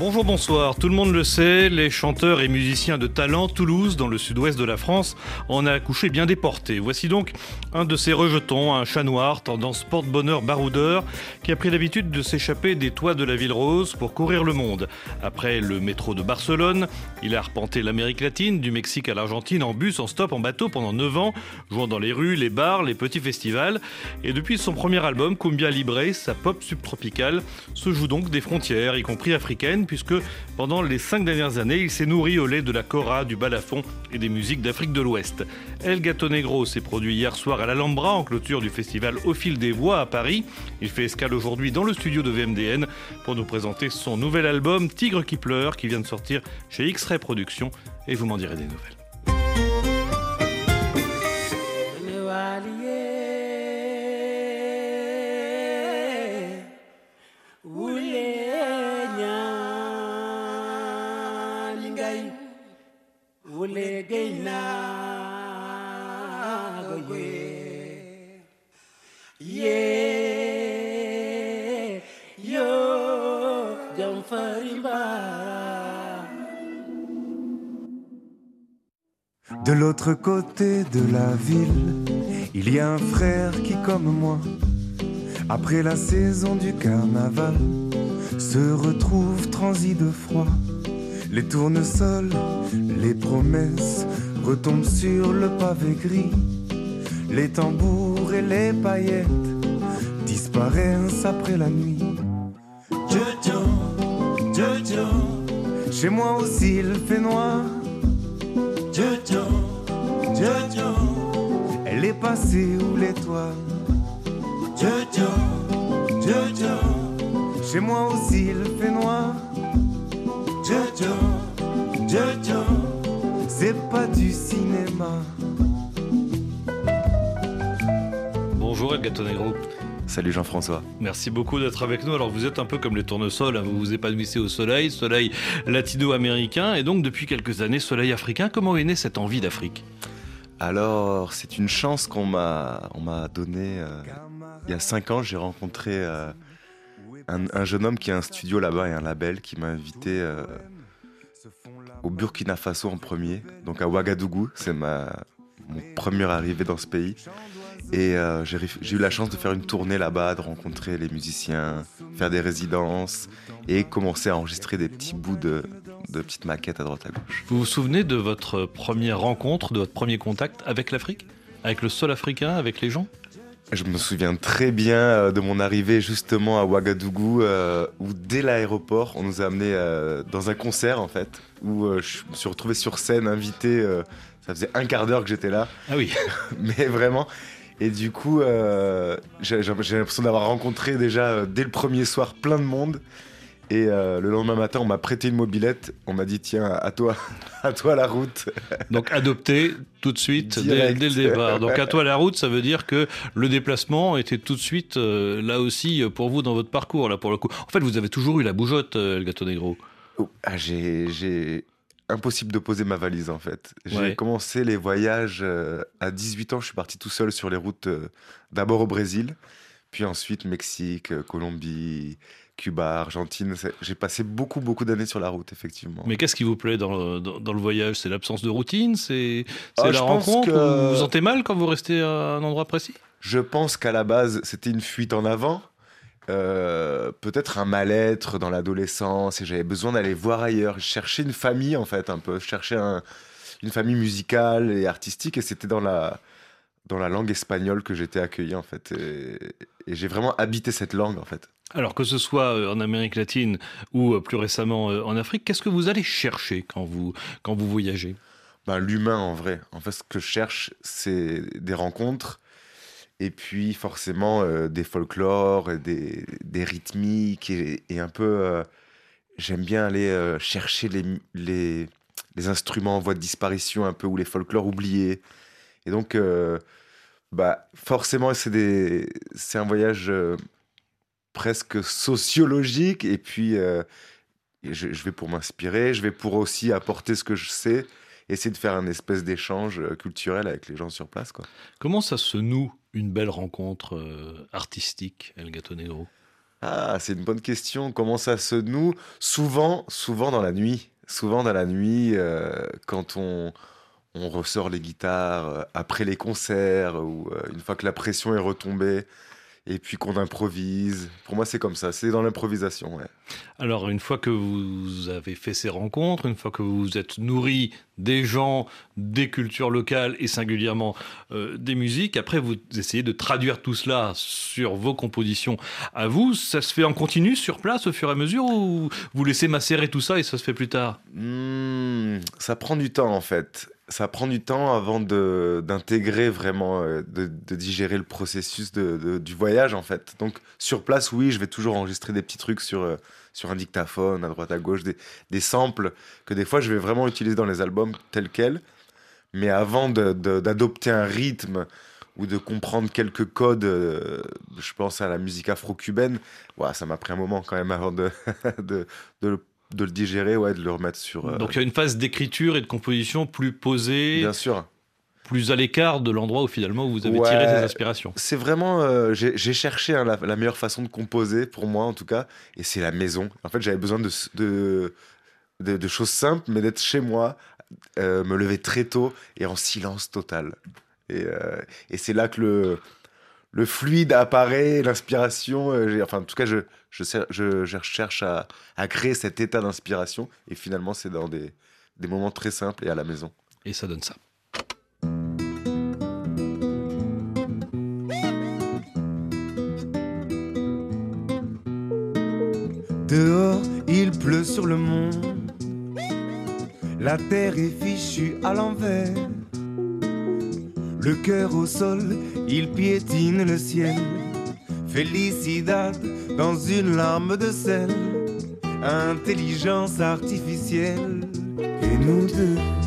Bonjour, bonsoir. Tout le monde le sait, les chanteurs et musiciens de talent, Toulouse, dans le sud-ouest de la France, en a accouché bien déporté. Voici donc un de ces rejetons, un chat noir, tendance porte-bonheur baroudeur, qui a pris l'habitude de s'échapper des toits de la ville rose pour courir le monde. Après le métro de Barcelone, il a arpenté l'Amérique latine, du Mexique à l'Argentine, en bus, en stop, en bateau pendant 9 ans, jouant dans les rues, les bars, les petits festivals. Et depuis son premier album, Cumbia Libre, sa pop subtropicale, se joue donc des frontières, y compris africaines, puisque pendant les cinq dernières années, il s'est nourri au lait de la cora, du balafon et des musiques d'Afrique de l'Ouest. El Gato Negro s'est produit hier soir à l'Alhambra en clôture du festival Au fil des voix à Paris. Il fait escale aujourd'hui dans le studio de VMDN pour nous présenter son nouvel album Tigre qui pleure qui vient de sortir chez X-Ray Productions et vous m'en direz des nouvelles. De l'autre côté de la ville, il y a un frère qui, comme moi, après la saison du carnaval, se retrouve transi de froid. Les tournesols, les promesses retombent sur le pavé gris. Les tambours et les paillettes disparaissent après la nuit. Jojo, Jojo, chez moi aussi il fait noir. Jojo, Jojo, elle est passée où l'étoile? Jojo, Jojo, chez moi aussi il fait noir. Jojo, Jojo, c'est pas du cinéma. Bonjour El Gato Negro. Salut Jean-François. Merci beaucoup d'être avec nous. Alors vous êtes un peu comme les tournesols, hein. vous vous épanouissez au soleil, soleil latino-américain et donc depuis quelques années soleil africain. Comment est née cette envie d'Afrique? Alors c'est une chance qu'on m'a on m'a donnée. euh, il y a cinq ans, j'ai rencontré euh, un, un jeune homme qui a un studio là-bas et un label qui m'a invité euh, au Burkina Faso en premier, donc à Ouagadougou. C'est ma mon premier arrivée dans ce pays. Et euh, j'ai eu la chance de faire une tournée là-bas, de rencontrer les musiciens, faire des résidences et commencer à enregistrer des petits bouts de, de petites maquettes à droite à gauche. Vous vous souvenez de votre première rencontre, de votre premier contact avec l'Afrique? Avec le sol africain, avec les gens? Je me souviens très bien euh, de mon arrivée justement à Ouagadougou, euh, où dès l'aéroport, on nous a amenés euh, dans un concert en fait, où euh, je me suis retrouvé sur scène, invité. ça faisait un quart d'heure que j'étais là, Ah oui, mais vraiment. Et du coup, j'ai l'impression d'avoir rencontré déjà dès le premier soir plein de monde. Et euh, le lendemain matin, on m'a prêté une mobilette. On m'a dit tiens, à toi, à toi la route. donc adopté tout de suite dès, le départ. Donc à toi la route, ça veut dire que le déplacement était tout de suite euh, là aussi pour vous dans votre parcours là pour le coup. En fait, vous avez toujours eu la bougeotte, euh, le gâteau négro. Oh, ah, j'ai, impossible de poser ma valise en fait. J'ai Ouais. commencé les voyages euh, à 18 ans. Je suis parti tout seul sur les routes, d'abord au Brésil, puis ensuite Mexique, Colombie, Cuba, Argentine. J'ai passé beaucoup beaucoup d'années sur la route effectivement. Mais qu'est-ce qui vous plaît dans le, dans, dans le voyage? C'est l'absence de routine? C'est Ah, la rencontre? que- ou Vous vous sentez mal quand vous restez à un endroit précis? Je pense qu'à la base, c'était une fuite en avant. Euh, peut-être un mal-être dans l'adolescence et j'avais besoin d'aller voir ailleurs. Je cherchais une famille en fait un peu. Je cherchais un- une famille musicale et artistique et c'était dans la, dans la langue espagnole que j'étais accueilli en fait. Et, et j'ai vraiment habité cette langue en fait. Alors que ce soit euh, en Amérique latine ou euh, plus récemment euh, en Afrique, qu'est-ce que vous allez chercher quand vous, quand vous voyagez? Ben, L'humain en vrai. En fait, ce que je cherche, c'est des rencontres et puis forcément euh, des folklores, et des, des rythmiques et, et un peu. euh, J'aime bien aller euh, chercher les, les, les instruments en voie de disparition un peu ou les folklores oubliés. Et donc, euh, bah, forcément, c'est des- un voyage euh, presque sociologique. Et puis, euh, je, je vais pour m'inspirer, je vais pour aussi apporter ce que je sais. essayer de faire un espèce d'échange culturel avec les gens sur place. Quoi. Comment ça se noue une belle rencontre euh, artistique, El Gato Negro? Ah, c'est une bonne question. Comment ça se noue? Souvent, souvent dans la nuit. Souvent dans la nuit, euh, quand on, on ressort les guitares après les concerts ou une fois que la pression est retombée et puis qu'on improvise. Pour moi, c'est comme ça, c'est dans l'improvisation. Ouais. Alors, une fois que vous avez fait ces rencontres, une fois que vous vous êtes nourri des gens, des cultures locales et singulièrement euh, des musiques, après vous essayez de traduire tout cela sur vos compositions à vous. Ça se fait en continu sur place au fur et à mesure ou vous laissez macérer tout ça et ça se fait plus tard? Mmh, Ça prend du temps en fait ça prend du temps avant d'intégrer vraiment, euh, de, digérer le processus du voyage en fait. Donc sur place, oui, je vais toujours enregistrer des petits trucs sur, euh, sur un dictaphone, à droite à gauche, des, des, samples que des fois je vais vraiment utiliser dans les albums tels quels. Mais avant d'adopter un rythme ou de comprendre quelques codes, euh, je pense à la musique afro-cubaine, ouais, ça m'a pris un moment quand même avant de, de, de, de le digérer, ouais, de le remettre sur. Euh, Donc il y a une phase d'écriture et de composition plus posée. Bien sûr. Plus à l'écart de l'endroit où finalement vous avez tiré ces inspirations. C'est vraiment, euh, j'ai cherché hein, la, meilleure façon de composer pour moi en tout cas, et c'est la maison. En fait, j'avais besoin de de, de, choses simples, mais d'être chez moi, euh, me lever très tôt et en silence total. Et, et c'est là que le le fluide apparaît, l'inspiration. Euh, enfin, en tout cas, je, je, je, cherche à, à, créer cet état d'inspiration. Et finalement, c'est dans des, des moments très simples et à la maison. Et ça donne ça. Dehors, il pleut sur le monde. La terre est fichue à l'envers. Le cœur au sol, il piétine le ciel. Felicidad dans une larme de sel. Intelligence artificielle. Et nous deux.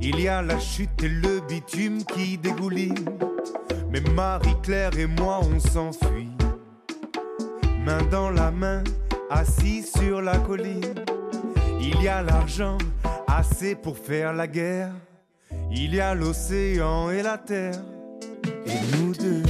Il y a la chute et le bitume qui dégouline. Mais Marie-Claire et moi, on s'enfuit. Main dans la main, assis sur la colline. Il y a l'argent, assez pour faire la guerre. Il y a l'océan et la terre. Et nous deux.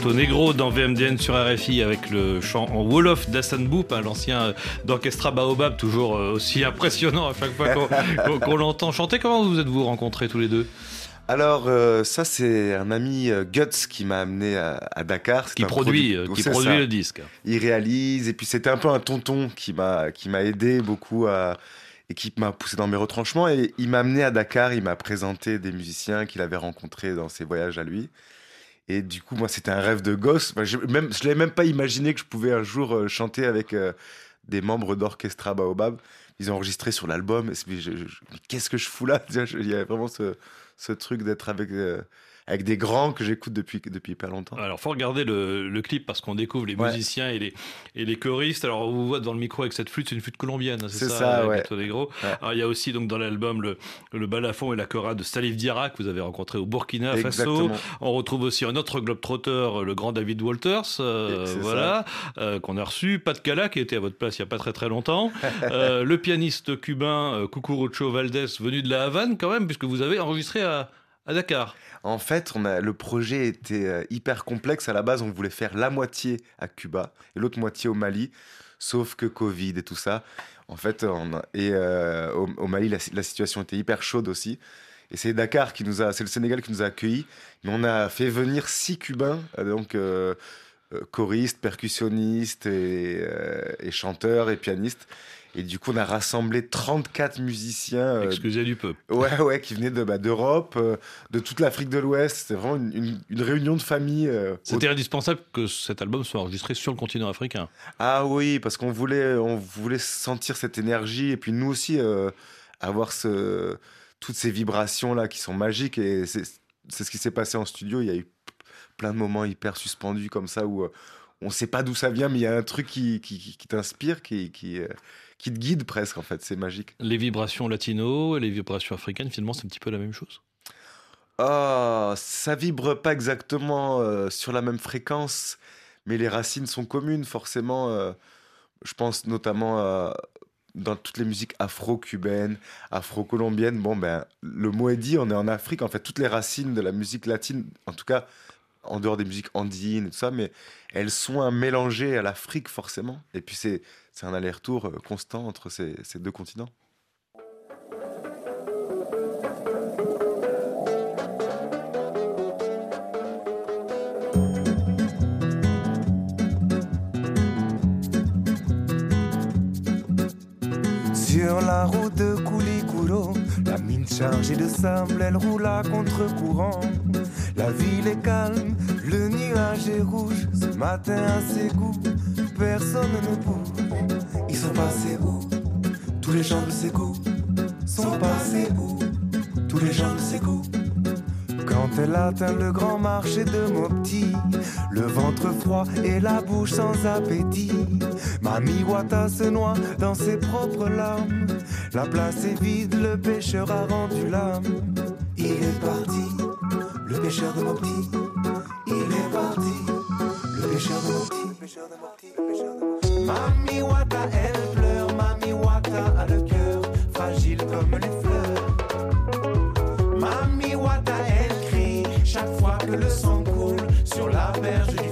Gâteau négro dans VMDN sur RFI avec le chant en Wolof d'Hassan Boop, hein, l'ancien d'Orchestra Baobab, toujours euh, aussi impressionnant à chaque fois qu'on l'entend chanter. Comment vous êtes-vous rencontrés tous les deux? Alors, euh, ça, c'est un ami euh, Guts qui m'a amené à, Dakar. Qui produit, qui produit le disque. Il réalise, et puis c'était un peu un tonton qui m'a aidé beaucoup à, et qui m'a poussé dans mes retranchements. Et il m'a amené à Dakar, il m'a présenté des musiciens qu'il avait rencontrés dans ses voyages à lui. Et du coup, moi, c'était un rêve de gosse. je ne l'avais même pas imaginé que je pouvais un jour euh, chanter avec euh, des membres d'Orchestra Baobab. Ils ont enregistré sur l'album. Qu'est-ce que je fous là? Il y a vraiment ce, ce truc d'être avec. Euh, avec des grands que j'écoute depuis, depuis hyper longtemps. Alors, faut regarder le, le clip parce qu'on découvre les musiciens et les, et les choristes. Alors, on vous voit dans le micro avec cette flûte, c'est une flûte colombienne, c'est ça, ça ouais. Alors, il y a aussi donc dans l'album le, le balafon et la chorale de Salif Diarra que vous avez rencontré au Burkina Faso. On retrouve aussi un autre globe-trotteur, le grand David Walters, euh, voilà, euh, qu'on a reçu. Pat Cala qui était à votre place il n'y a pas très très longtemps. Euh, le pianiste cubain Cucurucho Valdés venu de la Havane quand même, puisque vous avez enregistré à, Dakar. En fait, on a, le projet était euh, hyper complexe. À la base, on voulait faire la moitié à Cuba et l'autre moitié au Mali, sauf que Covid et tout ça. En fait, on et euh, au, Mali, la, situation était hyper chaude aussi. Et c'est Dakar qui nous a, c'est le Sénégal qui nous a accueillis. Mais on a fait venir six Cubains, euh, donc choristes, percussionnistes et chanteurs et pianistes. Et du coup, on a rassemblé 34 musiciens. Euh, Excusez du peuple. Ouais, ouais, qui venaient de, bah, d'Europe, euh, de toute l'Afrique de l'Ouest. C'était vraiment une, réunion de famille. Euh, C'était indispensable que cet album soit enregistré sur le continent africain. Ah oui, parce qu'on voulait, on voulait sentir cette énergie et puis nous aussi avoir ce, toutes ces vibrations-là qui sont magiques. Et c'est, c'est ce qui s'est passé en studio. Il y a eu plein de moments hyper suspendus comme ça où on ne sait pas d'où ça vient, mais il y a un truc qui, qui, qui, t'inspire, qui, qui, qui te guide presque, en fait. C'est magique. Les vibrations latino et les vibrations africaines, finalement, c'est un petit peu la même chose? Ah, ça vibre pas exactement euh, sur la même fréquence, mais les racines sont communes, forcément. Euh, je pense notamment dans toutes les musiques afro-cubaines, afro-colombiennes. Bon, ben, le mot est dit, on est en Afrique. En fait, toutes les racines de la musique latine, en tout cas, en dehors des musiques andines et tout ça, mais elles sont un à l'Afrique forcément. Et puis c'est un aller-retour euh, constant entre ces, ces deux continents. Sur la route chargée de sable, elle roule à contre-courant. La ville est calme, le nuage est rouge. Ce matin à ses goûts, personne ne bouge. Ils sont passés où? Tous les gens de ses goûts sont passés où? Tous les gens de ses goûts. Quand elle atteint le grand marché de Mopti, le ventre froid et la bouche sans appétit, Mami Wata se noie dans ses propres larmes. La place est vide, le pêcheur a rendu l'âme. Il est parti le pêcheur de Mopti, il est parti. Le pêcheur de Mopti, pêcheur de pêcheur de. Mami Wata, elle pleure, Mami Wata a le cœur fragile comme les fleurs. Mami Wata, elle crie chaque fois que le sang coule sur la berge du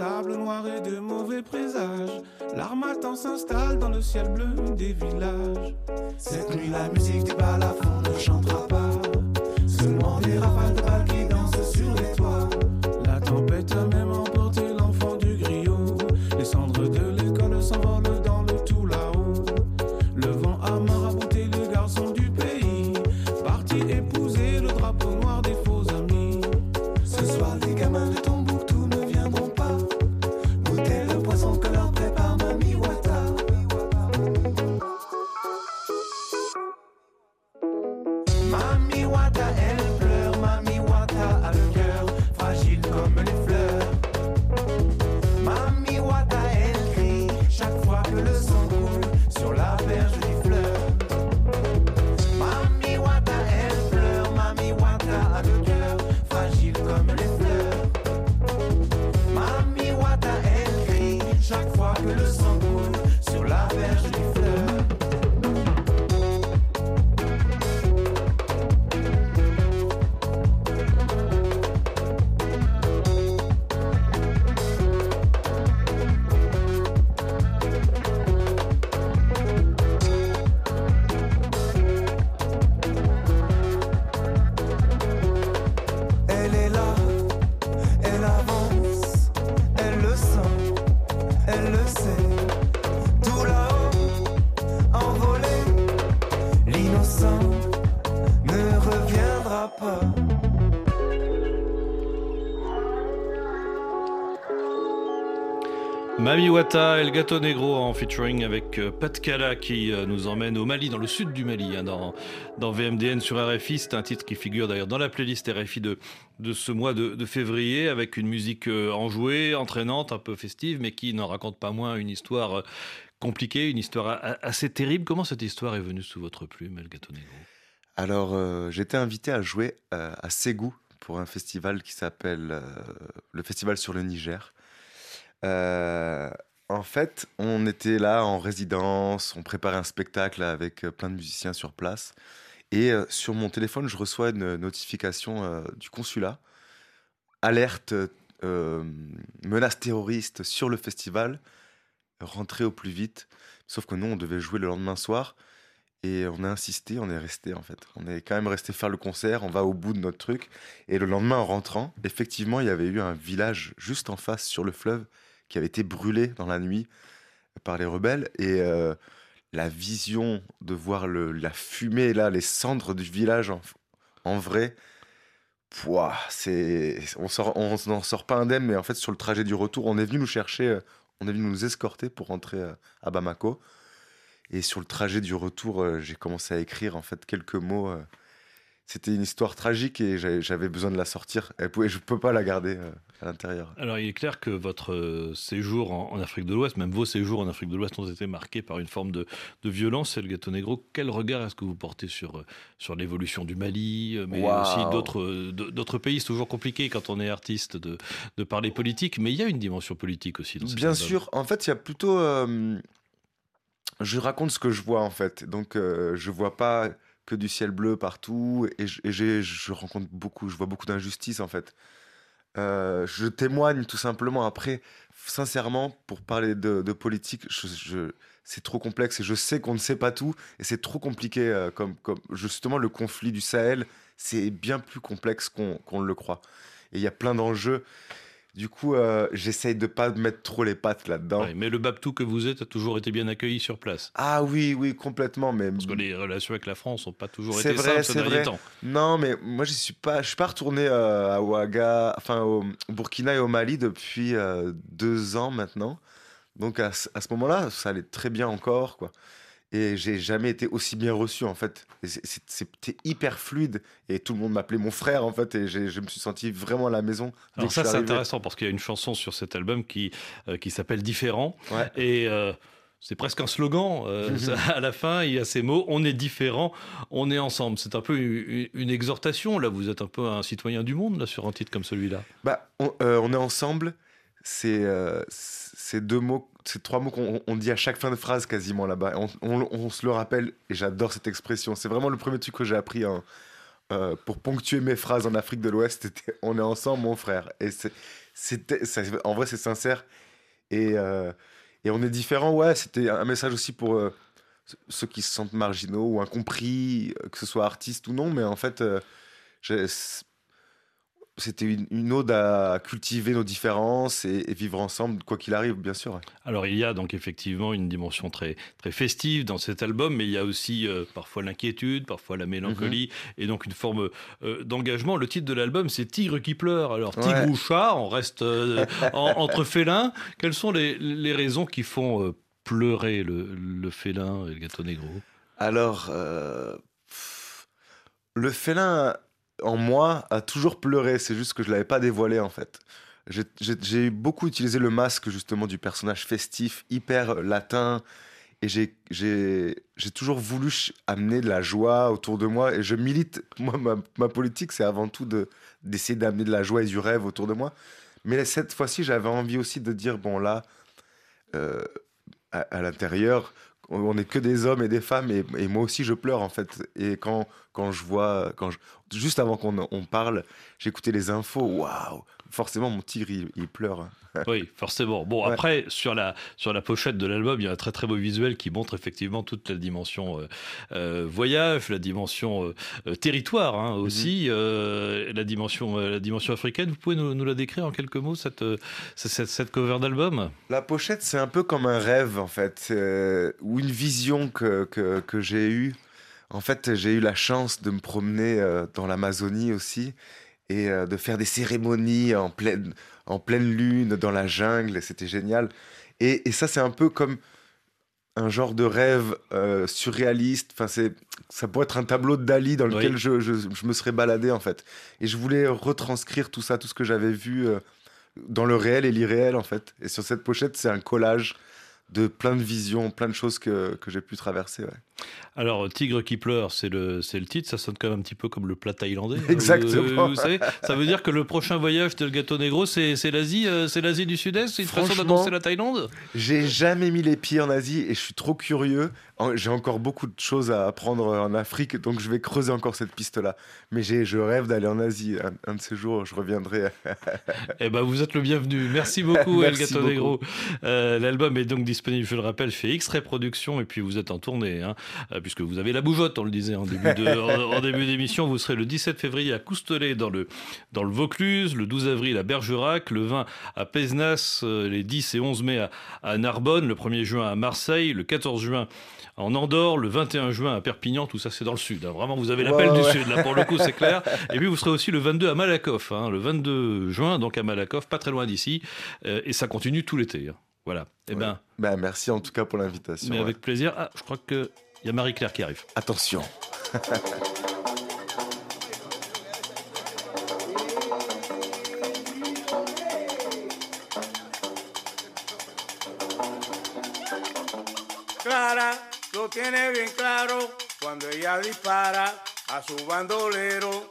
sable noir et de mauvais présages, l'armatan s'installe dans le ciel bleu des villages. Cette nuit, la musique des balafons ne chantera pas, Wata, El Gato Negro en featuring avec euh, Pat Kala qui euh, nous emmène au Mali, dans le sud du Mali, hein, dans, dans VMDN sur RFI. C'est un titre qui figure d'ailleurs dans la playlist RFI de, de ce mois de, février avec une musique euh, enjouée, entraînante, un peu festive, mais qui n'en raconte pas moins une histoire compliquée, une histoire assez terrible. Comment cette histoire est venue sous votre plume, El Gato Negro? Alors, j'étais invité à jouer à Ségou pour un festival qui s'appelle le Festival sur le Niger. Euh, en fait, on était là en résidence, on préparait un spectacle avec euh, plein de musiciens sur place. Et euh, sur mon téléphone, je reçois une notification du consulat. Alerte, menace terroriste sur le festival. Rentrez au plus vite. Sauf que nous, on devait jouer le lendemain soir. Et on a insisté, on est resté en fait. On est quand même resté faire le concert, on va au bout de notre truc. Et le lendemain, en rentrant, effectivement, il y avait eu un village juste en face sur le fleuve qui avait été brûlé dans la nuit par les rebelles. Et euh, la vision de voir la fumée, là, les cendres du village en, vrai, c'est on sort, on n'en sort pas indemne, mais en fait, sur le trajet du retour, on est venu nous chercher, euh, on est venu nous escorter pour rentrer euh, à Bamako. Et sur le trajet du retour, j'ai commencé à écrire en fait quelques mots c'était une histoire tragique et j'avais besoin de la sortir. Et je ne peux pas la garder euh, à l'intérieur. Alors, il est clair que votre euh, séjour en, Afrique de l'Ouest, même vos séjours en Afrique de l'Ouest, ont été marqués par une forme de, violence. C'est le gâteau négro. Quel regard est-ce que vous portez sur, euh, sur l'évolution du Mali, mais aussi d'autres, d'autres pays? C'est toujours compliqué quand on est artiste de, de, parler politique, mais il y a une dimension politique aussi. Dans Bien sûr. En fait, il y a plutôt. je raconte ce que je vois, en fait. Donc, je vois pas que du ciel bleu partout et, je rencontre beaucoup, je vois beaucoup d'injustices en fait. Euh, je témoigne tout simplement. Après, sincèrement, pour parler de, politique, c'est trop complexe et je sais qu'on ne sait pas tout et c'est trop compliqué. Euh, comme, justement, le conflit du Sahel, c'est bien plus complexe qu'on le croit. Et il y a plein d'enjeux. Du coup, euh, j'essaye de pas mettre trop les pattes là-dedans. mais le Babtou que vous êtes a toujours été bien accueilli sur place. Ah oui, oui, complètement. Mais... Parce que les relations avec la France n'ont pas toujours été vrai, simples ces derniers temps. Non, mais moi, je suis pas, je suis pas retourné euh, à Ouaga, enfin au Burkina et au Mali depuis euh, deux ans maintenant. Donc à, à ce moment-là, ça allait très bien encore, quoi et j'ai jamais été aussi bien reçu en fait. C'était hyper fluide et tout le monde m'appelait mon frère en fait et je me suis senti vraiment à la maison. Alors ça c'est intéressant parce qu'il y a une chanson sur cet album qui, euh, qui s'appelle Différent et euh, c'est presque un slogan. Euh, à la fin, il y a ces mots on est différent, on est ensemble. C'est un peu une, exhortation. Là, vous êtes un peu un citoyen du monde là sur un titre comme celui-là. Bah, on, on est ensemble. C'est ces deux mots, ces trois mots qu'on dit à chaque fin de phrase quasiment là-bas. On, se le rappelle et j'adore cette expression. C'est vraiment le premier truc que j'ai appris euh, pour ponctuer mes phrases en Afrique de l'Ouest. On est ensemble, mon frère. Et c'était, en vrai, c'est sincère. Et, euh, on est différents. Ouais, c'était un message aussi pour euh, ceux qui se sentent marginaux ou incompris, que ce soit artiste ou non. Mais en fait, c'était une, ode à cultiver nos différences et, vivre ensemble, quoi qu'il arrive, bien sûr. Alors il y a donc effectivement une dimension très, très festive dans cet album, mais il y a aussi euh, parfois l'inquiétude, parfois la mélancolie, mhm. et donc une forme euh, d'engagement. Le titre de l'album, c'est Tigre qui pleure. Alors tigre ou chat, on reste euh, entre félins. Quelles sont les, les raisons qui font pleurer le, le, félin et le gâteau négro Alors, le félin en moi a toujours pleuré. C'est juste que je l'avais pas dévoilé en fait. J'ai beaucoup utilisé le masque justement du personnage festif, hyper latin. Et j'ai toujours voulu amener de la joie autour de moi. Et je milite. Moi, ma, politique, c'est avant tout d'essayer d'amener de la joie et du rêve autour de moi. Mais cette fois-ci, j'avais envie aussi de dire bon, là, euh, à l'intérieur, on n'est que des hommes et des femmes et, moi aussi je pleure en fait. Et quand je vois quand juste avant qu'on on parle j'écoutais les infos. Waouh forcément mon tigre il, pleure. Oui forcément. Bon après sur la sur la pochette de l'album il y a un très très beau visuel qui montre effectivement toute la dimension euh, euh, voyage la dimension euh, territoire hein, mhm. aussi la dimension la dimension africaine. Vous pouvez nous, la décrire en quelques mots cette cette, cette cover d'album? La pochette c'est un peu comme un rêve en fait ou une vision que, que, que j'ai eue. En fait, j'ai eu la chance de me promener dans l'Amazonie aussi et de faire des cérémonies en pleine, en pleine lune, dans la jungle, c'était génial. Et, et ça, c'est un peu comme un genre de rêve euh, surréaliste. Enfin, c'est, ça pourrait être un tableau de Dali dans lequel Oui. je, je- je me serais baladé en fait. Et je voulais retranscrire tout ça, tout ce que j'avais vu euh, dans le réel et l'irréel en fait. Et sur cette pochette, c'est un collage de plein de visions, plein de choses que, que j'ai pu traverser. ouais. Alors, Tigre qui pleure, c'est le, c'est le titre. Ça sonne quand même un petit peu comme le plat thaïlandais. hein. Exactement. Vous, vous savez, ça veut dire que le prochain voyage de Gâteau Negro, c'est, c'est l'Asie, euh, c'est l'Asie du Sud-Est? C'est une façon d'annoncer la Thaïlande? J'ai jamais mis les pieds en Asie et je suis trop curieux. J'ai encore beaucoup de choses à apprendre en Afrique, donc je vais creuser encore cette piste-là. Mais j'ai- je rêve d'aller en Asie. Un, un de ces jours, je reviendrai. Eh ben, vous êtes le bienvenu. Merci beaucoup, El beaucoup. Negro. Euh, L'album est donc disponible, je le rappelle, chez X-Ray Productions. Et puis, vous êtes en tournée, hein, euh, puisque vous avez la bougeotte, on le disait en début de- en- en début d'émission. Vous serez le 17 février à Coustelet, dans le, dans le Vaucluse, le 12 avril à Bergerac, le 20 à Pézenas, euh, les 10 et 11 mai à, à Narbonne, le 1er juin à Marseille, le 14 juin en Andorre, le 21 juin à Perpignan, tout ça c'est dans le sud. hein. Vraiment, vous avez l'appel Ouais, du ouais. sud, là pour le coup c'est clair. Et puis vous serez aussi le 22 à Malakoff, hein, le 22 juin, donc à Malakoff, pas très loin d'ici. Euh, et ça continue tout l'été. hein. Voilà. Eh ben, Bah, merci en tout cas pour l'invitation. mais ouais. avec plaisir. Ah, je crois qu'il y a Marie-Claire qui arrive. Attention. Clara lo tiene bien claro cuando ella dispara a su bandolero.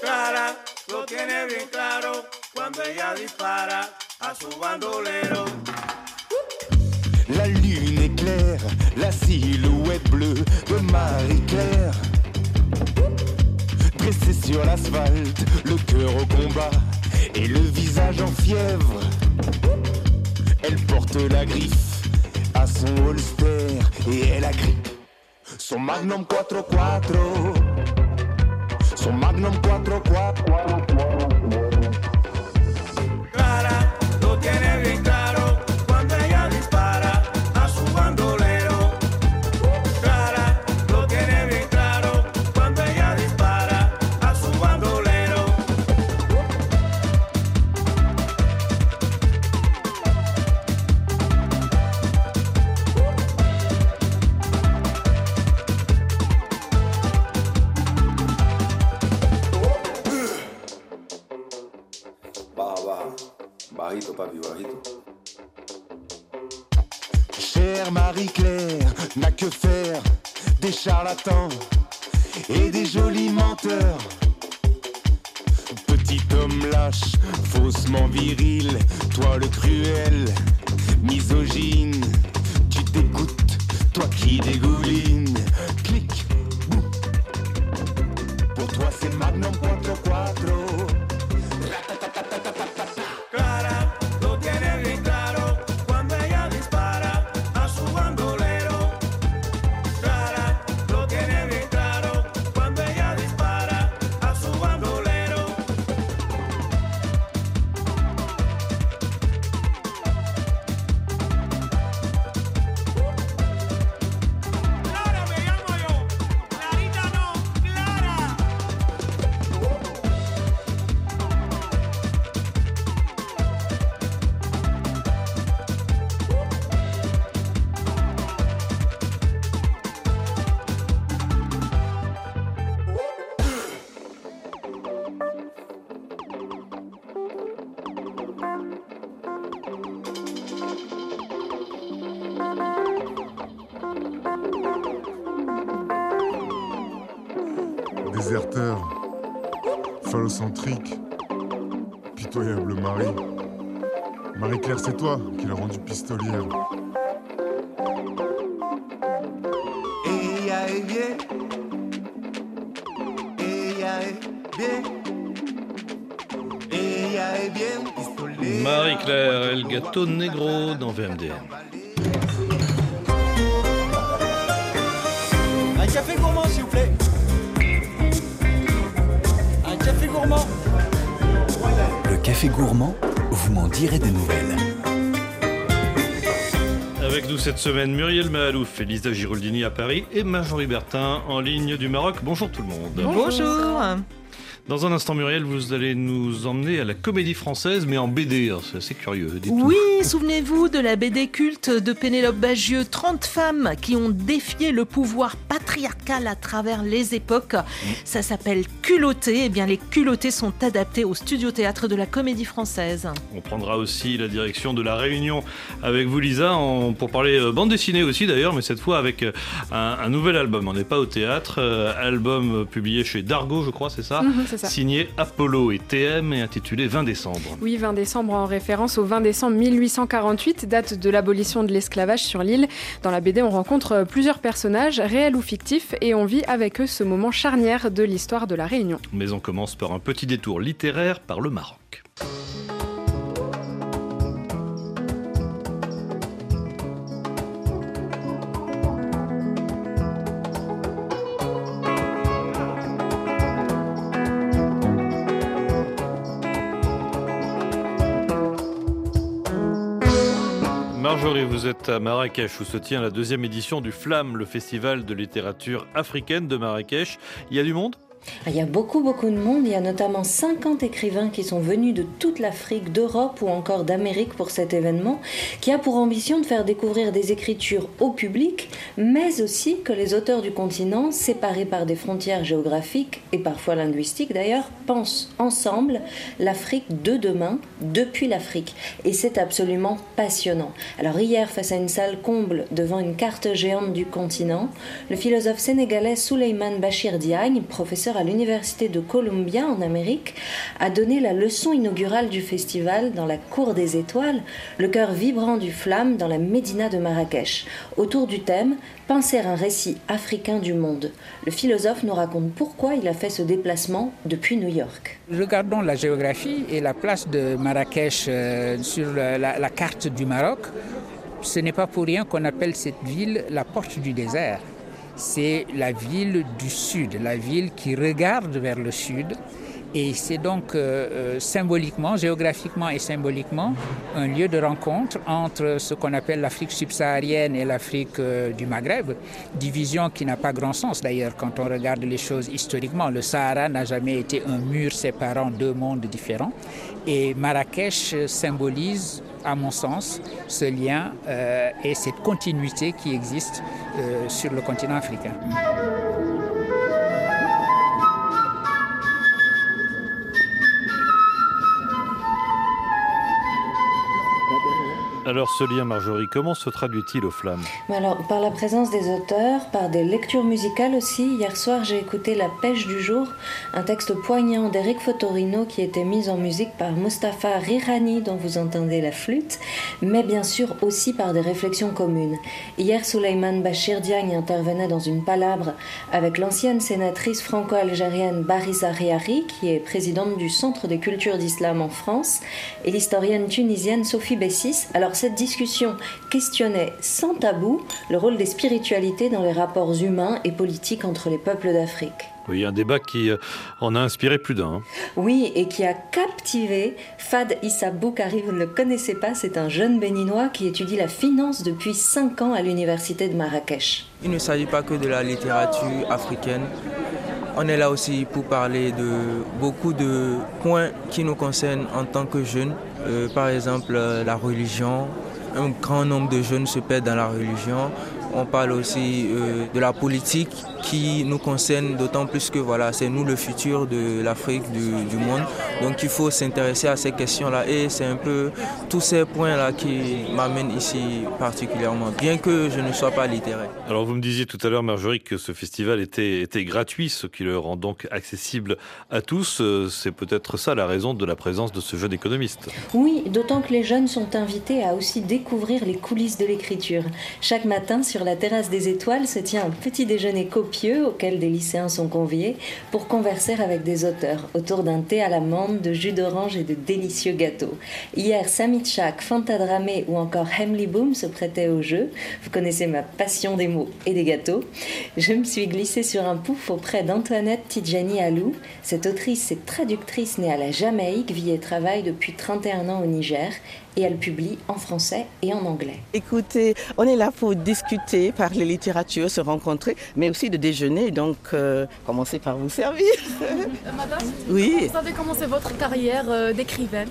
Clara lo tiene bien claro cuando ella dispara su bandolero. La lune éclaire la silhouette bleue de Marie-Claire. Dressée sur l'asphalte, le cœur au combat et le visage en fièvre. Elle porte la griffe à son holster et elle agrippe son Magnum 4-4. Son Magnum 4-4. Charlatans et des jolis menteurs. Petit homme lâche, faussement viril, toi le cruel, misogyne, Marie. Marie-Claire, c'est toi qui l'as rendue pistolière. Bien pistolera. Marie-Claire El Gâteau Negro dans VMDM. Des nouvelles. Avec nous cette semaine, Muriel Mahalouf, Elisa Giroldini à Paris et Marjorie Bertin en ligne du Maroc. Bonjour tout le monde. Bonjour. Dans un instant, Muriel, vous allez nous emmener à la comédie française, mais en BD. C'est assez curieux. Oui, souvenez-vous de la BD culte de Pénélope Bagieux. 30 femmes qui ont défié le pouvoir patriarcal à travers les époques. Ça s'appelle Culotté. Eh bien, les culottés sont adaptés au studio théâtre de la comédie française. On prendra aussi la direction de la Réunion avec vous, Lisa, pour parler euh, bande dessinée aussi d'ailleurs, mais cette fois avec euh, un, nouvel album. On n'est pas au théâtre. Euh, album publié chez Dargo, je crois, c'est ça signé Apollo et TM et intitulé 20 décembre. Oui, 20 décembre en référence au 20 décembre 1848, date de l'abolition de l'esclavage sur l'île. Dans la BD, on rencontre plusieurs personnages, réels ou fictifs, et on vit avec eux ce moment charnière de l'histoire de la Réunion. Mais on commence par un petit détour littéraire par le Maroc. Marjorie, vous êtes à Marrakech où se tient la deuxième édition du FLAM, le festival de littérature africaine de Marrakech. Il y a du monde? Il y a beaucoup, beaucoup de monde. Il y a notamment 50 écrivains qui sont venus de toute l'Afrique, d'Europe ou encore d'Amérique pour cet événement, qui a pour ambition de faire découvrir des écritures au public, mais aussi que les auteurs du continent, séparés par des frontières géographiques et parfois linguistiques d'ailleurs, pensent ensemble l'Afrique de demain, depuis l'Afrique. Et c'est absolument passionnant. Alors hier, face à une salle comble devant une carte géante du continent, le philosophe sénégalais Souleymane Bachir Diagne, professeur à l'Université de Columbia en Amérique, a donné la leçon inaugurale du festival dans la Cour des Étoiles, le cœur vibrant du flamme dans la Médina de Marrakech, autour du thème Penser un récit africain du monde. Le philosophe nous raconte pourquoi il a fait ce déplacement depuis New York. Regardons la géographie et la place de Marrakech euh, sur la, la carte du Maroc. Ce n'est pas pour rien qu'on appelle cette ville la porte du désert c'est la ville du sud, la ville qui regarde vers le sud. Et c'est donc euh, euh, symboliquement, géographiquement et symboliquement un lieu de rencontre entre ce qu'on appelle l'Afrique subsaharienne et l'Afrique euh, du Maghreb, division qui n'a pas grand sens d'ailleurs quand on regarde les choses historiquement. Le Sahara n'a jamais été un mur séparant deux mondes différents et Marrakech symbolise à mon sens, ce lien euh, et cette continuité qui existe euh, sur le continent africain. Alors ce lien, Marjorie, comment se traduit-il aux flammes? Alors par la présence des auteurs, par des lectures musicales aussi. Hier soir, j'ai écouté La pêche du jour, un texte poignant d'Eric Fotorino qui était mis en musique par Mustapha Rirani, dont vous entendez la flûte, mais bien sûr aussi par des réflexions communes. Hier, Souleyman Bachir Diagne intervenait dans une palabre avec l'ancienne sénatrice franco-algérienne Barisa Riari, qui est présidente du Centre des cultures d'islam en France, et l'historienne tunisienne Sophie Bessis. Alors cette discussion questionnait sans tabou le rôle des spiritualités dans les rapports humains et politiques entre les peuples d'Afrique. Oui, un débat qui euh, en a inspiré plus d'un. Hein. Oui, et qui a captivé Fad Issa Boukari. Vous ne le connaissez pas, c'est un jeune béninois qui étudie la finance depuis 5 ans à l'université de Marrakech. Il ne s'agit pas que de la littérature africaine. On est là aussi pour parler de beaucoup de points qui nous concernent en tant que jeunes euh, par exemple, euh, la religion. Un grand nombre de jeunes se perdent dans la religion. On parle aussi euh, de la politique qui nous concerne d'autant plus que voilà, c'est nous le futur de l'Afrique, du, du, monde. Donc il faut s'intéresser à ces questions-là et c'est un peu tous ces points-là qui m'amènent ici particulièrement, bien que je ne sois pas littéraire. Alors vous me disiez tout à l'heure, Marjorie, que ce festival était, était gratuit, ce qui le rend donc accessible à tous. C'est peut-être ça la raison de la présence de ce jeune économiste. Oui, d'autant que les jeunes sont invités à aussi découvrir les coulisses de l'écriture. Chaque matin, sur la terrasse des étoiles, se tient un petit déjeuner copieux auquel des lycéens sont conviés pour converser avec des auteurs autour d'un thé à l'amande, de jus d'orange et de délicieux gâteaux. Hier, Samit Chak, Fanta Dramé ou encore Hemley Boom se prêtaient au jeu. Vous connaissez ma passion des mots et des gâteaux. Je me suis glissée sur un pouf auprès d'Antoinette Tidjani Alou. Cette autrice et traductrice née à la Jamaïque vit et travaille depuis 31 ans au Niger et elle publie en français et en anglais. Écoutez, on est là pour discuter, parler littérature, se rencontrer, mais aussi de déjeuner, donc euh, commencez par vous servir. Madame, Oui. vous avez commencé votre carrière euh, d'écrivaine?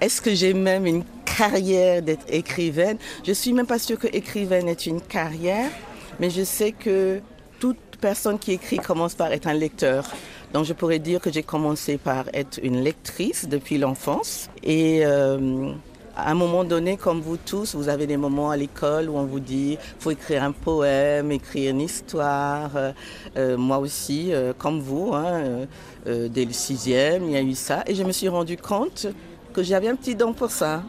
Est-ce que j'ai même une carrière d'être écrivaine? Je suis même pas sûre que écrivaine est une carrière, mais je sais que toute personne qui écrit commence par être un lecteur. Donc je pourrais dire que j'ai commencé par être une lectrice depuis l'enfance et euh, à un moment donné, comme vous tous, vous avez des moments à l'école où on vous dit faut écrire un poème, écrire une histoire. Euh, moi aussi, euh, comme vous, hein, dès le sixième, il y a eu ça. Et je me suis rendu compte que j'avais un petit don pour ça.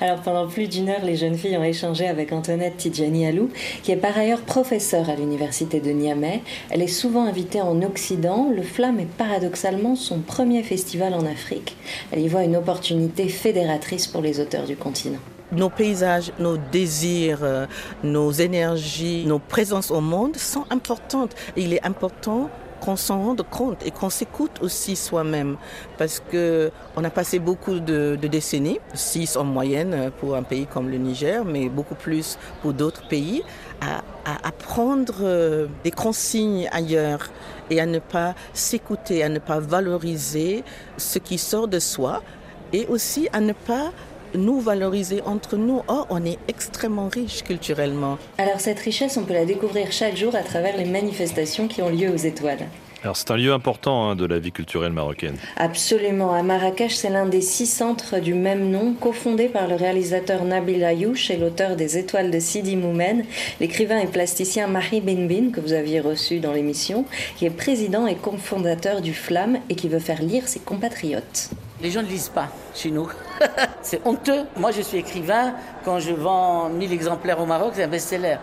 Alors pendant plus d'une heure, les jeunes filles ont échangé avec Antoinette Tidjani Alou, qui est par ailleurs professeure à l'université de Niamey. Elle est souvent invitée en Occident. Le Flamme est paradoxalement son premier festival en Afrique. Elle y voit une opportunité fédératrice pour les auteurs du continent. Nos paysages, nos désirs, euh, nos énergies, nos présences au monde sont importantes. Et il est important qu'on s'en rende compte et qu'on s'écoute aussi soi-même. Parce que on a passé beaucoup de, décennies, six en moyenne pour un pays comme le Niger, mais beaucoup plus pour d'autres pays, à, à, à prendre euh, des consignes ailleurs et à ne pas s'écouter, à ne pas valoriser ce qui sort de soi et aussi à ne pas nous valoriser entre nous. Or, on est extrêmement riche culturellement. Alors cette richesse, on peut la découvrir chaque jour à travers les manifestations qui ont lieu aux étoiles. Alors c'est un lieu important hein, de la vie culturelle marocaine. Absolument. À Marrakech, c'est l'un des six centres du même nom, cofondé par le réalisateur Nabil Ayouch et l'auteur des Étoiles de Sidi Moumen, l'écrivain et plasticien Mahi Benbin, que vous aviez reçu dans l'émission, qui est président et cofondateur du Flamme et qui veut faire lire ses compatriotes. Les gens ne lisent pas chez nous. c'est honteux. Moi, je suis écrivain. Quand je vends 1000 exemplaires au Maroc, c'est un best-seller.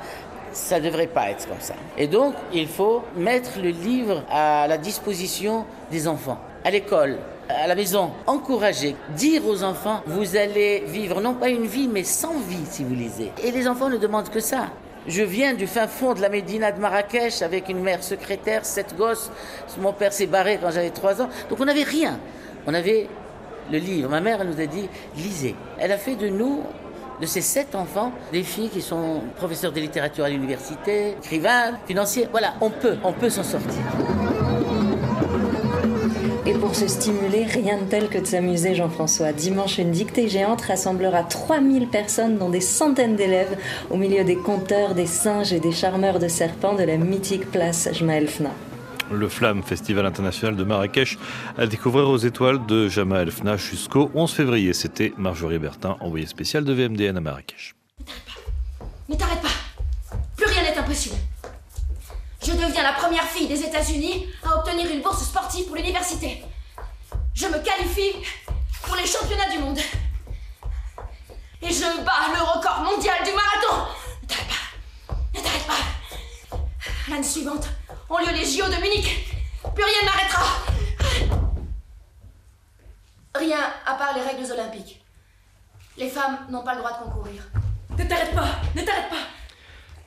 Ça ne devrait pas être comme ça. Et donc, il faut mettre le livre à la disposition des enfants. À l'école, à la maison, encourager, dire aux enfants, vous allez vivre non pas une vie, mais sans vie si vous lisez. Et les enfants ne demandent que ça. Je viens du fin fond de la Médina de Marrakech avec une mère secrétaire, sept gosses. Mon père s'est barré quand j'avais trois ans. Donc on n'avait rien. On avait le livre. Ma mère, nous a dit, lisez. Elle a fait de nous, de ces sept enfants, des filles qui sont professeurs de littérature à l'université, écrivains, financiers. Voilà, on peut, on peut s'en sortir. Et pour se stimuler, rien de tel que de s'amuser, Jean-François. Dimanche, une dictée géante rassemblera 3000 personnes, dont des centaines d'élèves, au milieu des conteurs, des singes et des charmeurs de serpents de la mythique place Jmael Fna. Le Flamme, Festival international de Marrakech, à découvrir aux étoiles de Jama El Fna jusqu'au 11 février. C'était Marjorie Bertin, envoyée spéciale de VMDN à Marrakech. Ne t'arrête pas. Plus rien n'est impossible. Je deviens la première fille des États-Unis à obtenir une bourse sportive pour l'université. Je me qualifie pour les championnats du monde. Et je bats le record mondial du marathon. Ne t'arrête pas. Ne t'arrête pas. L'année suivante ont lieu les JO de Munich. Plus rien ne m'arrêtera. Rien à part les règles olympiques. Les femmes n'ont pas le droit de concourir. Ne t'arrête pas. Ne t'arrête pas.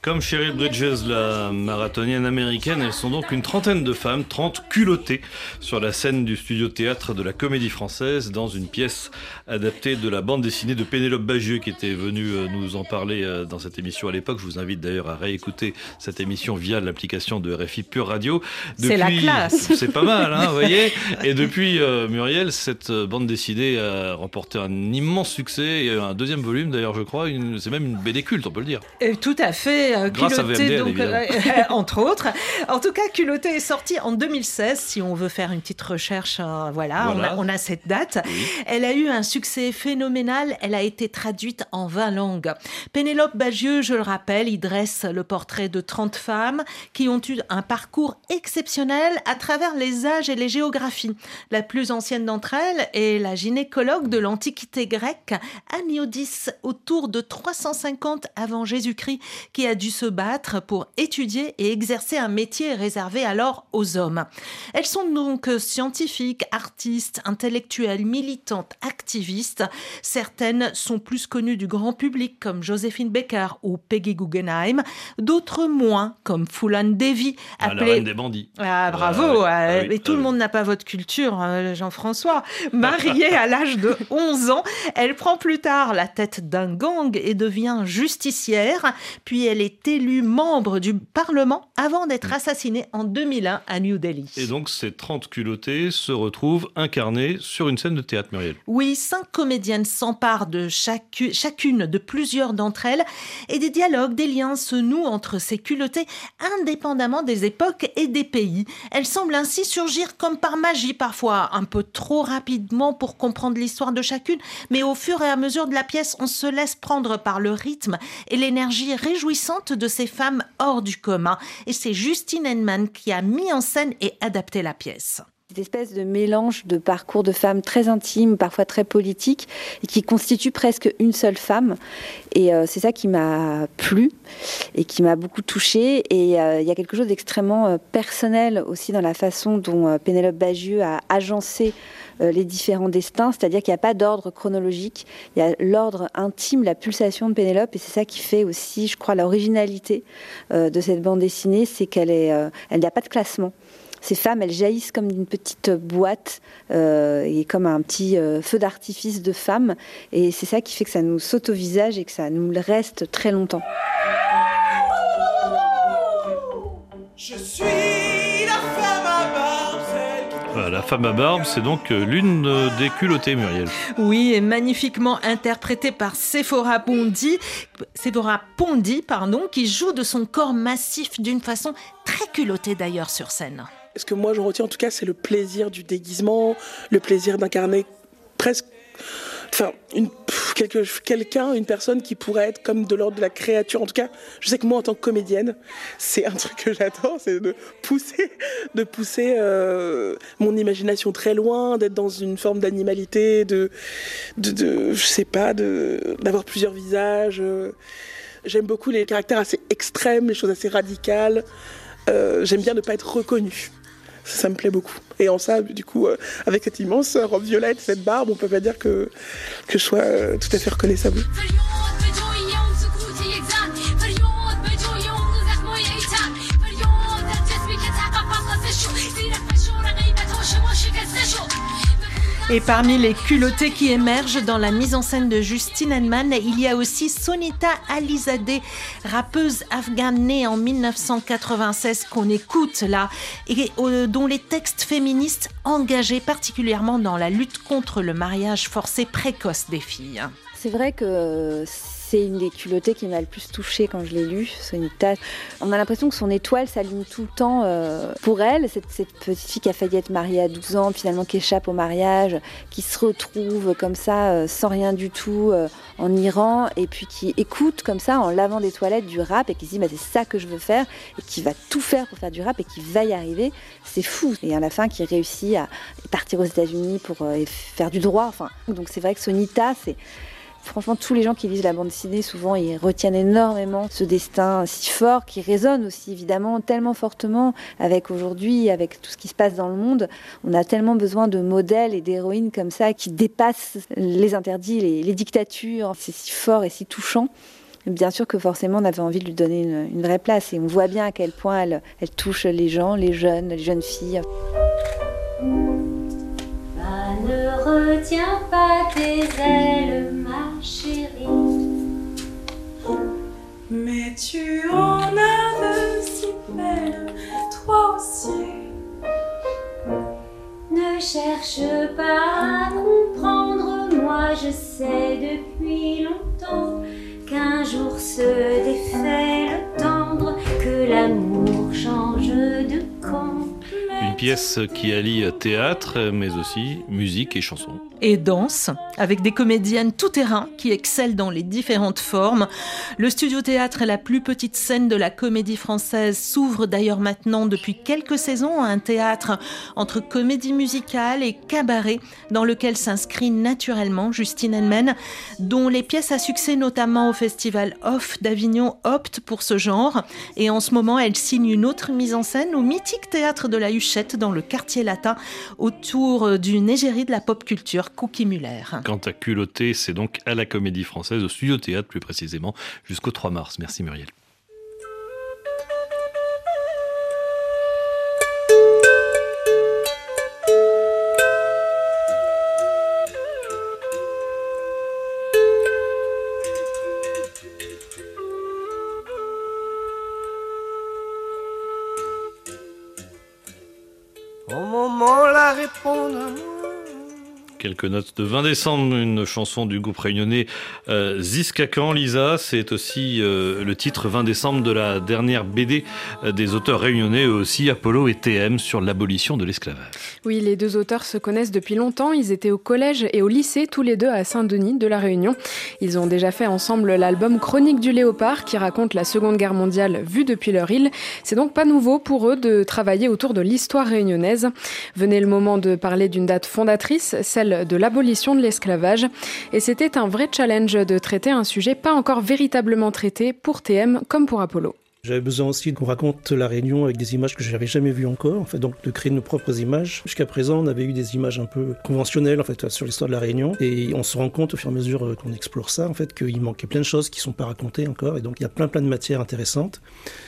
Comme Cheryl Bridges, la marathonienne américaine, elles sont donc une trentaine de femmes, 30 culottées, sur la scène du studio théâtre de la Comédie Française, dans une pièce adaptée de la bande dessinée de Pénélope Bagieux, qui était venue euh, nous en parler euh, dans cette émission à l'époque. Je vous invite d'ailleurs à réécouter cette émission via l'application de RFI Pure Radio. C'est la classe. C'est pas mal, hein, vous voyez. Et depuis, euh, Muriel, cette bande dessinée a remporté un immense succès, et un deuxième volume d'ailleurs, je crois. C'est même une BD culte, on peut le dire. Tout à fait, euh, Grâce à culotté, donc, euh, entre autres. En tout cas, culotté est sorti en 2016. Si on veut faire une petite recherche, euh, voilà, Voilà. On, a, on a cette date. Elle a eu un succès phénoménal. Elle a été traduite en 20 langues. Pénélope Bagieux, je le rappelle, il dresse le portrait de 30 femmes qui ont eu un parcours exceptionnel à travers les âges et les géographies. La plus ancienne d'entre elles est la gynécologue de l'Antiquité grecque, Aniodis, autour de 350 avant Jésus-Christ, qui a dû se battre pour étudier et exercer un métier réservé alors aux hommes. Elles sont donc scientifiques, artistes, intellectuelles, militantes, activistes. Certaines sont plus connues du grand public comme Joséphine Baker ou Peggy Guggenheim, d'autres moins comme Fulan Devi, Ah, la appelée reine des bandits. ah, bravo, Ah, euh, oui, mais tout ah le monde n'a pas votre culture, euh, Jean-François. Mariée à l'âge de 11 ans, elle prend plus tard la tête d'un gang et devient justicière, puis elle est élu membre du Parlement avant d'être assassiné en 2001 à New Delhi. Et donc ces 30 culottés se retrouvent incarnés sur une scène de théâtre, Muriel. Oui, cinq comédiennes s'emparent de chacune de plusieurs d'entre elles et des dialogues, des liens se nouent entre ces culottées indépendamment des époques et des pays. Elles semblent ainsi surgir comme par magie, parfois un peu trop rapidement pour comprendre l'histoire de chacune, mais au fur et à mesure de la pièce, on se laisse prendre par le rythme et l'énergie réjouissante de ces femmes hors du commun. Et c'est Justine Henman qui a mis en scène et adapté la pièce cette espèce de mélange de parcours de femmes très intimes, parfois très politiques, et qui constitue presque une seule femme. Et euh, c'est ça qui m'a plu et qui m'a beaucoup touchée. Et euh, il y a quelque chose d'extrêmement euh, personnel aussi dans la façon dont Pénélope Bagieux a agencé les différents destins, c'est-à-dire qu'il n'y a pas d'ordre chronologique, il y a l'ordre intime, la pulsation de Pénélope, et c'est ça qui fait aussi, je crois, l'originalité de cette bande dessinée, c'est qu'elle est, elle n'a pas de classement ces femmes, elles jaillissent comme d'une petite boîte euh, et comme un petit euh, feu d'artifice de femmes. Et c'est ça qui fait que ça nous saute au visage et que ça nous reste très longtemps. Je suis la femme à barbe. la femme à barbe, c'est donc euh, l'une des culottées, Muriel. Oui, et magnifiquement interprétée par Sephora Pondy, Sephora Pondy, pardon, qui joue de son corps massif d'une façon très culottée d'ailleurs sur scène. Ce que moi je retiens en tout cas, c'est le plaisir du déguisement, le plaisir d'incarner presque. Enfin, quelqu'un, une personne qui pourrait être comme de l'ordre de la créature. En tout cas, je sais que moi, en tant que comédienne, c'est un truc que j'adore, c'est de pousser, de pousser euh, mon imagination très loin, d'être dans une forme d'animalité, de, je sais pas, d'avoir plusieurs visages. J'aime beaucoup les caractères assez extrêmes, les choses assez radicales. Euh, j'aime bien ne pas être reconnue ça, me plaît beaucoup. Et en ça, du coup, euh, avec cette immense robe violette, cette barbe, on peut pas dire que, que je sois euh, tout à fait reconnaissable. Et parmi les culottés qui émergent dans la mise en scène de Justine Henman, il y a aussi Sonita Alizadeh, rappeuse afghane née en 1996 qu'on écoute là et euh, dont les textes féministes engagés particulièrement dans la lutte contre le mariage forcé précoce des filles. C'est vrai que c'est une des culottées qui m'a le plus touchée quand je l'ai lu, Sonita. On a l'impression que son étoile s'allume tout le temps euh, pour elle, cette, petite fille qui a failli être mariée à 12 ans, finalement qui échappe au mariage, qui se retrouve comme ça, euh, sans rien du tout, euh, en Iran, et puis qui écoute comme ça, en lavant des toilettes, du rap, et qui se dit bah, c'est ça que je veux faire, et qui va tout faire pour faire du rap, et qui va y arriver. C'est fou. Et à la fin, qui réussit à partir aux États-Unis pour faire du droit. Enfin, donc c'est vrai que Sonita, c'est Franchement, tous les gens qui lisent la bande dessinée, souvent, ils retiennent énormément ce destin si fort, qui résonne aussi évidemment tellement fortement avec aujourd'hui, avec tout ce qui se passe dans le monde. On a tellement besoin de modèles et d'héroïnes comme ça qui dépassent les interdits, les, dictatures. C'est si fort et si touchant. Bien sûr que forcément on avait envie de lui donner une, vraie place et on voit bien à quel point elle, touche les gens, les jeunes, les jeunes filles retiens pas tes ailes, ma chérie. Mais tu en as de si belles, toi aussi. Ne cherche pas à comprendre, moi je sais depuis longtemps qu'un jour se défait pièce qui allie théâtre, mais aussi musique et chanson. Et danse, avec des comédiennes tout-terrain qui excellent dans les différentes formes. Le studio théâtre est la plus petite scène de la comédie française, s'ouvre d'ailleurs maintenant depuis quelques saisons à un théâtre entre comédie musicale et cabaret, dans lequel s'inscrit naturellement Justine Henmen, dont les pièces à succès, notamment au festival Off d'Avignon, optent pour ce genre. Et en ce moment, elle signe une autre mise en scène au mythique théâtre de la Huchette dans le quartier latin autour d'une égérie de la pop culture, Cookie Muller. Quant à culotté, c'est donc à la Comédie Française, au Studio Théâtre plus précisément, jusqu'au 3 mars. Merci Muriel. Quelques notes de 20 décembre, une chanson du groupe réunionnais euh, Ziskakan. Lisa, c'est aussi euh, le titre 20 décembre de la dernière BD euh, des auteurs réunionnais, eux aussi Apollo et TM, sur l'abolition de l'esclavage. Oui, les deux auteurs se connaissent depuis longtemps. Ils étaient au collège et au lycée, tous les deux à Saint-Denis de la Réunion. Ils ont déjà fait ensemble l'album Chronique du Léopard, qui raconte la Seconde Guerre mondiale vue depuis leur île. C'est donc pas nouveau pour eux de travailler autour de l'histoire réunionnaise. Venait le moment de parler d'une date fondatrice, celle de l'abolition de l'esclavage. Et c'était un vrai challenge de traiter un sujet pas encore véritablement traité pour TM comme pour Apollo. J'avais besoin aussi qu'on raconte la Réunion avec des images que je n'avais jamais vues encore, en fait, donc de créer nos propres images. Jusqu'à présent, on avait eu des images un peu conventionnelles en fait sur l'histoire de la Réunion, et on se rend compte au fur et à mesure euh, qu'on explore ça, en fait, qu'il manquait plein de choses qui sont pas racontées encore, et donc il y a plein plein de matières intéressantes.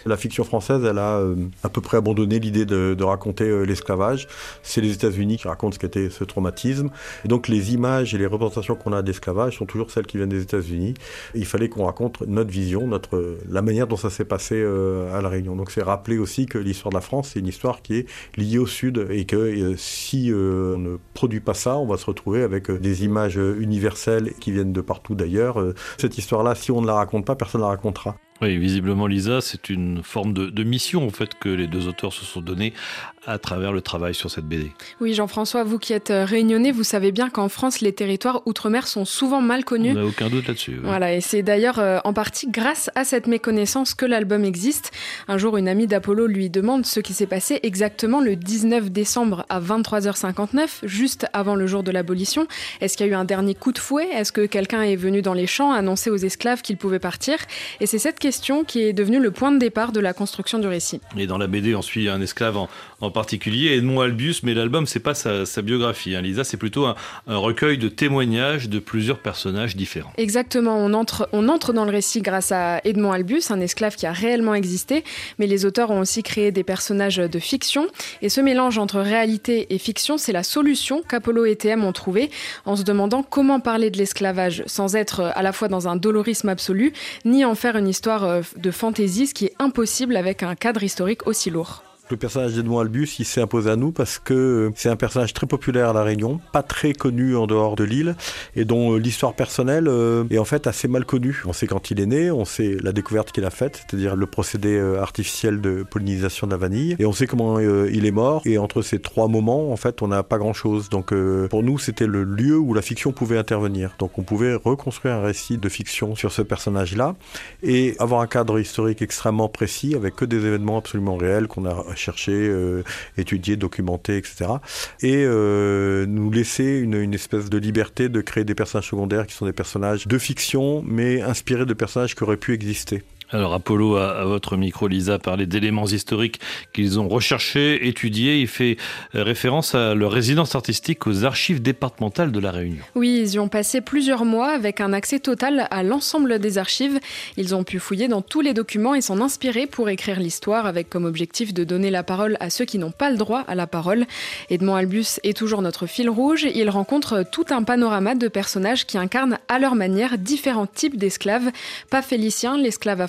La fiction française, elle a euh, à peu près abandonné l'idée de, de, raconter euh, l'esclavage. C'est les États-Unis qui racontent ce qu'était ce traumatisme, et donc les images et les représentations qu'on a d'esclavage sont toujours celles qui viennent des États-Unis. Il fallait qu'on raconte notre vision, notre la manière dont ça s'est passé à La Réunion. Donc c'est rappeler aussi que l'histoire de la France, c'est une histoire qui est liée au Sud et que euh, si euh, on ne produit pas ça, on va se retrouver avec euh, des images universelles qui viennent de partout d'ailleurs. Cette histoire-là, si on ne la raconte pas, personne ne la racontera. Oui, visiblement, Lisa, c'est une forme de, de, mission en fait que les deux auteurs se sont donnés à travers le travail sur cette BD. Oui, Jean-François, vous qui êtes réunionnais, vous savez bien qu'en France, les territoires outre-mer sont souvent mal connus. On n'a aucun doute là-dessus. Voilà, et c'est d'ailleurs euh, en partie grâce à cette méconnaissance que l'album existe. Un jour, une amie d'Apollo lui demande ce qui s'est passé exactement le 19 décembre à 23h59, juste avant le jour de l'abolition. Est-ce qu'il y a eu un dernier coup de fouet? Est-ce que quelqu'un est venu dans les champs annoncer aux esclaves qu'ils pouvaient partir? Et c'est cette question qui est devenue le point de départ de la construction du récit. Et dans la BD, on suit un esclave en, en particulier, Edmond Albus, mais l'album, c'est pas sa, biographie. Hein. Lisa, c'est plutôt un, recueil de témoignages de plusieurs personnages différents. Exactement, on entre, on entre dans le récit grâce à Edmond Albus, un esclave qui a réellement existé, mais les auteurs ont aussi créé des personnages de fiction. Et ce mélange entre réalité et fiction, c'est la solution qu'Apollo et TM ont trouvé en se demandant comment parler de l'esclavage sans être à la fois dans un dolorisme absolu, ni en faire une histoire de fantaisie, ce qui est impossible avec un cadre historique aussi lourd. Le personnage d'Edmond Albus, il s'est imposé à nous parce que c'est un personnage très populaire à La Réunion, pas très connu en dehors de l'île, et dont l'histoire personnelle est en fait assez mal connue. On sait quand il est né, on sait la découverte qu'il a faite, c'est-à-dire le procédé artificiel de pollinisation de la vanille, et on sait comment il est mort, et entre ces trois moments, en fait, on n'a pas grand-chose. Donc pour nous, c'était le lieu où la fiction pouvait intervenir. Donc on pouvait reconstruire un récit de fiction sur ce personnage-là, et avoir un cadre historique extrêmement précis, avec que des événements absolument réels qu'on a chercher, euh, étudier, documenter, etc. Et euh, nous laisser une, une, espèce de liberté de créer des personnages secondaires qui sont des personnages de fiction, mais inspirés de personnages qui auraient pu exister. Alors Apollo, à, à, votre micro, Lisa, parlait d'éléments historiques qu'ils ont recherchés, étudiés. Il fait référence à leur résidence artistique aux archives départementales de la Réunion. Oui, ils y ont passé plusieurs mois avec un accès total à l'ensemble des archives. Ils ont pu fouiller dans tous les documents et s'en inspirer pour écrire l'histoire avec comme objectif de donner la parole à ceux qui n'ont pas le droit à la parole. Edmond Albus est toujours notre fil rouge. Il rencontre tout un panorama de personnages qui incarnent à leur manière différents types d'esclaves. Pas Félicien, l'esclave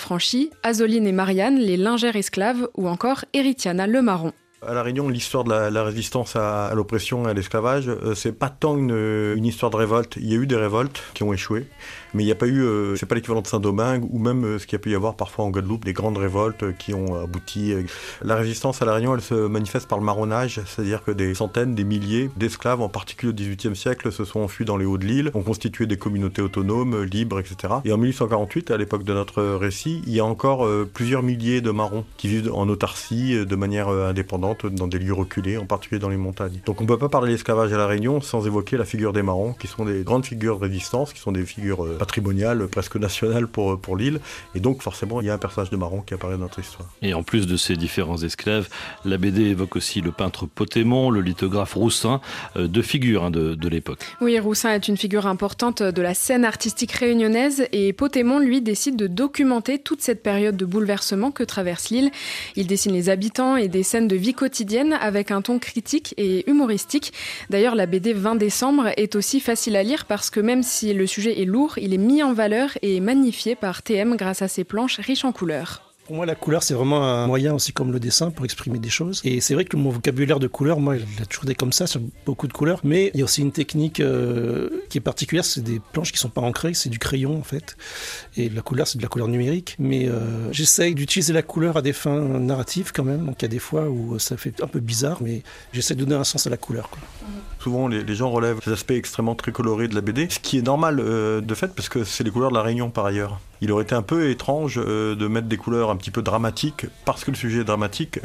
Azoline et Marianne, les lingères esclaves, ou encore Eritiana le marron. À La Réunion, l'histoire de la, résistance à, l'oppression et à l'esclavage, euh, c'est pas tant une, histoire de révolte. Il y a eu des révoltes qui ont échoué, mais il n'y a pas eu, euh, c'est pas l'équivalent de Saint-Domingue ou même euh, ce qu'il y a pu y avoir parfois en Guadeloupe, des grandes révoltes qui ont abouti. La résistance à La Réunion, elle se manifeste par le marronnage, c'est-à-dire que des centaines, des milliers d'esclaves, en particulier au XVIIIe siècle, se sont enfuis dans les hauts de l'île, ont constitué des communautés autonomes, libres, etc. Et en 1848, à l'époque de notre récit, il y a encore plusieurs milliers de marrons qui vivent en autarcie de manière indépendante dans des lieux reculés, en particulier dans les montagnes. Donc on ne peut pas parler d'esclavage à La Réunion sans évoquer la figure des marrons, qui sont des grandes figures de résistance, qui sont des figures patrimoniales, presque nationales pour, pour l'île. Et donc forcément, il y a un personnage de marron qui apparaît dans notre histoire. Et en plus de ces différents esclaves, la BD évoque aussi le peintre Potémon, le lithographe Roussin, deux figures hein, de, de l'époque. Oui, Roussin est une figure importante de la scène artistique réunionnaise et Potémon, lui, décide de documenter toute cette période de bouleversement que traverse l'île. Il dessine les habitants et des scènes de vie quotidienne avec un ton critique et humoristique. D'ailleurs, la BD 20 décembre est aussi facile à lire parce que même si le sujet est lourd, il est mis en valeur et magnifié par TM grâce à ses planches riches en couleurs. Pour moi, la couleur, c'est vraiment un moyen aussi comme le dessin pour exprimer des choses. Et c'est vrai que mon vocabulaire de couleurs, moi, il a toujours été comme ça, sur beaucoup de couleurs. Mais il y a aussi une technique euh, qui est particulière, c'est des planches qui sont pas ancrées, c'est du crayon en fait. Et la couleur, c'est de la couleur numérique. Mais euh, j'essaye d'utiliser la couleur à des fins narratives quand même. Donc il y a des fois où ça fait un peu bizarre, mais j'essaie de donner un sens à la couleur. Souvent, les, les, gens relèvent ces aspects extrêmement très colorés de la BD, ce qui est normal euh, de fait, parce que c'est les couleurs de la Réunion par ailleurs. Il aurait été un peu étrange euh, de mettre des couleurs un petit peu dramatiques, parce que le sujet est dramatique.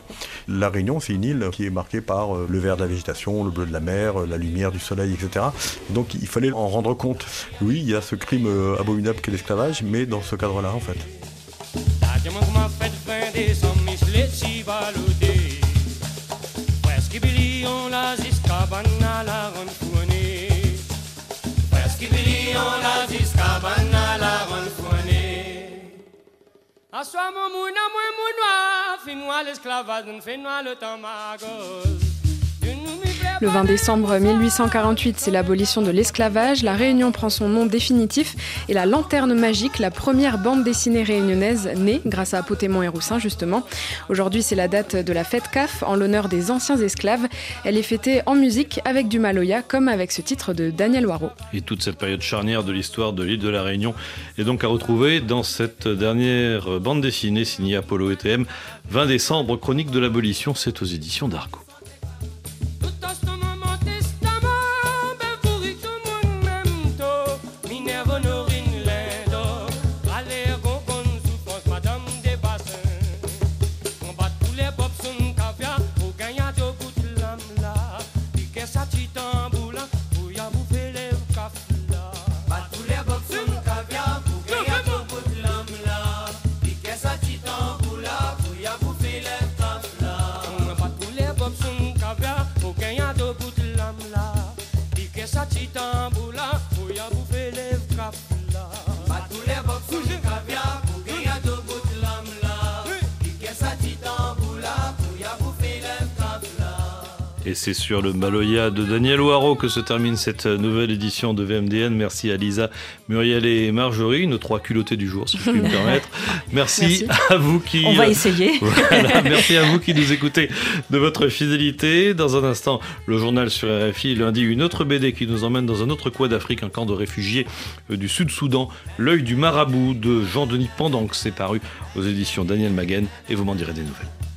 La Réunion, c'est une île qui est marquée par euh, le vert de la végétation, le bleu de la mer, euh, la lumière du soleil, etc. Et donc il fallait en rendre compte. Oui, il y a ce crime abominable qu'est l'esclavage, mais dans ce cadre-là, en fait. Assois mon mouna, moi mouna, fais-moi l'esclavage, fais-moi. Le 20 décembre 1848, c'est l'abolition de l'esclavage. La Réunion prend son nom définitif et la Lanterne Magique, la première bande dessinée réunionnaise née grâce à Potémon et Roussin justement. Aujourd'hui, c'est la date de la fête CAF en l'honneur des anciens esclaves. Elle est fêtée en musique avec du Maloya, comme avec ce titre de Daniel Waro. Et toute cette période charnière de l'histoire de l'île de la Réunion est donc à retrouver dans cette dernière bande dessinée signée Apollo ETM, 20 décembre, chronique de l'abolition, c'est aux éditions d'Arco. Sur le Maloya de Daniel Waro que se termine cette nouvelle édition de VMDN. Merci à Lisa, Muriel et Marjorie, nos trois culottés du jour, si je puis me permettre. Merci, merci, à vous qui. On va essayer. Voilà, merci à vous qui nous écoutez de votre fidélité. Dans un instant, le journal sur RFI. Lundi, une autre BD qui nous emmène dans un autre coin d'Afrique, un camp de réfugiés du Sud-Soudan. L'œil du marabout de Jean-Denis Pendank. C'est paru aux éditions Daniel Maguen et vous m'en direz des nouvelles.